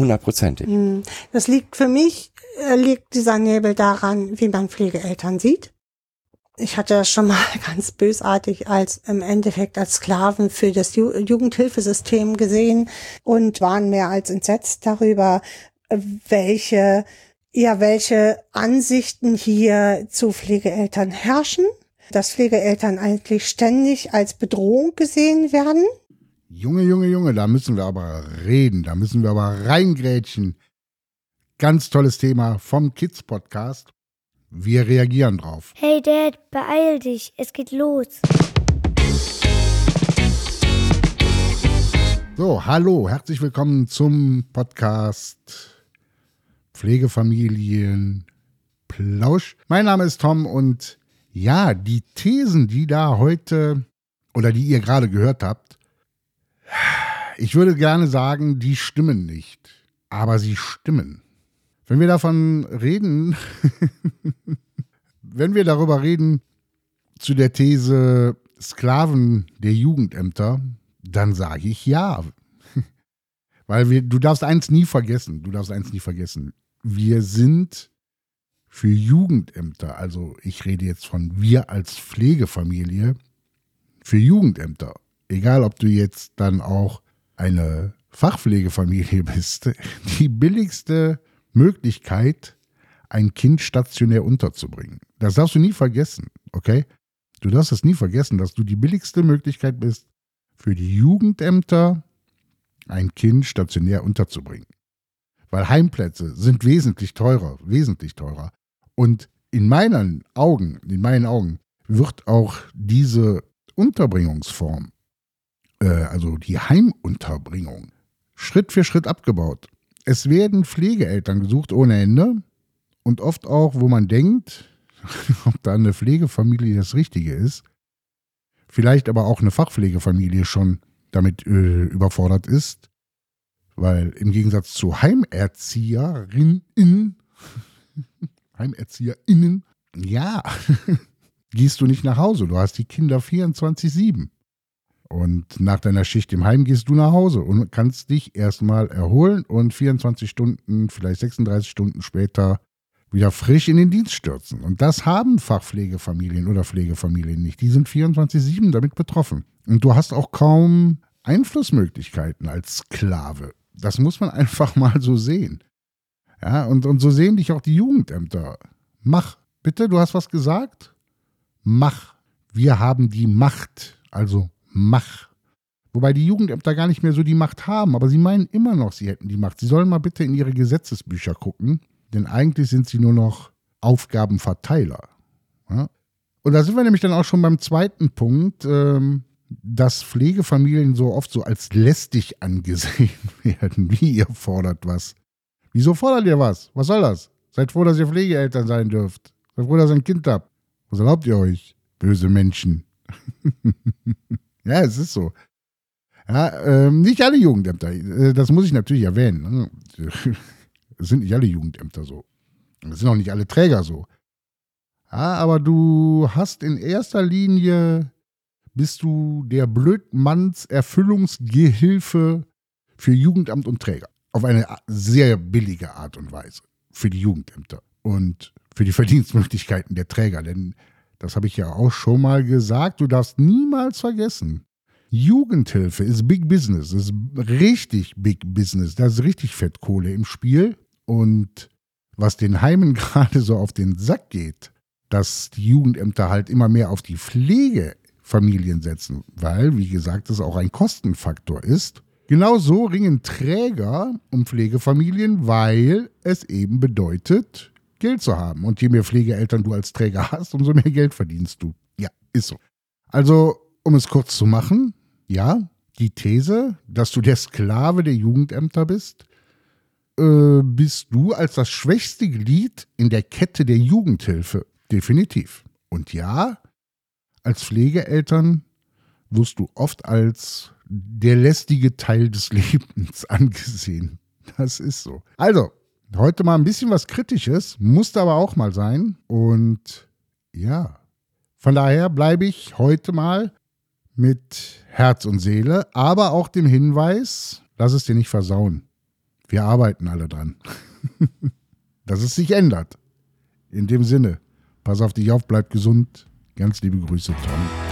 Hundertprozentig. Hm. Das liegt für mich, äh, liegt dieser Nebel daran, wie man Pflegeeltern sieht. Ich hatte das schon mal ganz bösartig als im Endeffekt als Sklaven für das Ju Jugendhilfesystem gesehen und waren mehr als entsetzt darüber, welche, ja, welche Ansichten hier zu Pflegeeltern herrschen, dass Pflegeeltern eigentlich ständig als Bedrohung gesehen werden. Junge, Junge, Junge, da müssen wir aber reden, da müssen wir aber reingrätschen. Ganz tolles Thema vom Kids Podcast. Wir reagieren drauf. Hey Dad, beeil dich, es geht los. So, hallo, herzlich willkommen zum Podcast Pflegefamilien Plausch. Mein Name ist Tom und ja, die Thesen, die da heute oder die ihr gerade gehört habt, ich würde gerne sagen, die stimmen nicht, aber sie stimmen. Wenn wir davon reden, wenn wir darüber reden zu der These Sklaven der Jugendämter, dann sage ich ja. Weil wir, du darfst eins nie vergessen, du darfst eins nie vergessen wir sind für Jugendämter, also ich rede jetzt von wir als Pflegefamilie, für Jugendämter, egal ob du jetzt dann auch eine Fachpflegefamilie bist, die billigste Möglichkeit, ein Kind stationär unterzubringen. Das darfst du nie vergessen, okay? Du darfst es nie vergessen, dass du die billigste Möglichkeit bist, für die Jugendämter ein Kind stationär unterzubringen. Weil Heimplätze sind wesentlich teurer, wesentlich teurer. Und in meinen Augen, in meinen Augen wird auch diese Unterbringungsform, äh, also die Heimunterbringung, Schritt für Schritt abgebaut. Es werden Pflegeeltern gesucht ohne Ende und oft auch, wo man denkt, ob da eine Pflegefamilie das Richtige ist, vielleicht aber auch eine Fachpflegefamilie schon damit äh, überfordert ist, weil im Gegensatz zu Heimerzieherinnen, Heimerzieherinnen, ja, gehst du nicht nach Hause. Du hast die Kinder 24-7. Und nach deiner Schicht im Heim gehst du nach Hause und kannst dich erstmal erholen und 24 Stunden, vielleicht 36 Stunden später wieder frisch in den Dienst stürzen. Und das haben Fachpflegefamilien oder Pflegefamilien nicht. Die sind 24-7 damit betroffen. Und du hast auch kaum Einflussmöglichkeiten als Sklave. Das muss man einfach mal so sehen. Ja, und, und so sehen dich auch die Jugendämter. Mach. Bitte, du hast was gesagt? Mach. Wir haben die Macht. Also mach. Wobei die Jugendämter gar nicht mehr so die Macht haben, aber sie meinen immer noch, sie hätten die Macht. Sie sollen mal bitte in ihre Gesetzesbücher gucken, denn eigentlich sind sie nur noch Aufgabenverteiler. Ja? Und da sind wir nämlich dann auch schon beim zweiten Punkt. Ähm, dass Pflegefamilien so oft so als lästig angesehen werden. Wie ihr fordert was. Wieso fordert ihr was? Was soll das? Seid froh, dass ihr Pflegeeltern sein dürft. Seid froh, dass ihr ein Kind habt. Was erlaubt ihr euch? Böse Menschen. ja, es ist so. Ja, ähm, nicht alle Jugendämter. Äh, das muss ich natürlich erwähnen. Ne? Es sind nicht alle Jugendämter so. Es sind auch nicht alle Träger so. Ja, aber du hast in erster Linie bist du der Blödmanns Erfüllungsgehilfe für Jugendamt und Träger. Auf eine sehr billige Art und Weise für die Jugendämter und für die Verdienstmöglichkeiten der Träger. Denn das habe ich ja auch schon mal gesagt, du darfst niemals vergessen, Jugendhilfe ist Big Business, ist richtig Big Business, da ist richtig Fettkohle im Spiel. Und was den Heimen gerade so auf den Sack geht, dass die Jugendämter halt immer mehr auf die Pflege Familien setzen, weil, wie gesagt, es auch ein Kostenfaktor ist. Genauso ringen Träger um Pflegefamilien, weil es eben bedeutet, Geld zu haben. Und je mehr Pflegeeltern du als Träger hast, umso mehr Geld verdienst du. Ja, ist so. Also, um es kurz zu machen, ja, die These, dass du der Sklave der Jugendämter bist, äh, bist du als das schwächste Glied in der Kette der Jugendhilfe. Definitiv. Und ja, als Pflegeeltern wirst du oft als der lästige Teil des Lebens angesehen. Das ist so. Also, heute mal ein bisschen was Kritisches, musste aber auch mal sein. Und ja, von daher bleibe ich heute mal mit Herz und Seele, aber auch dem Hinweis, lass es dir nicht versauen. Wir arbeiten alle dran. Dass es sich ändert. In dem Sinne, pass auf dich auf, bleib gesund. Ganz liebe Grüße, Tom.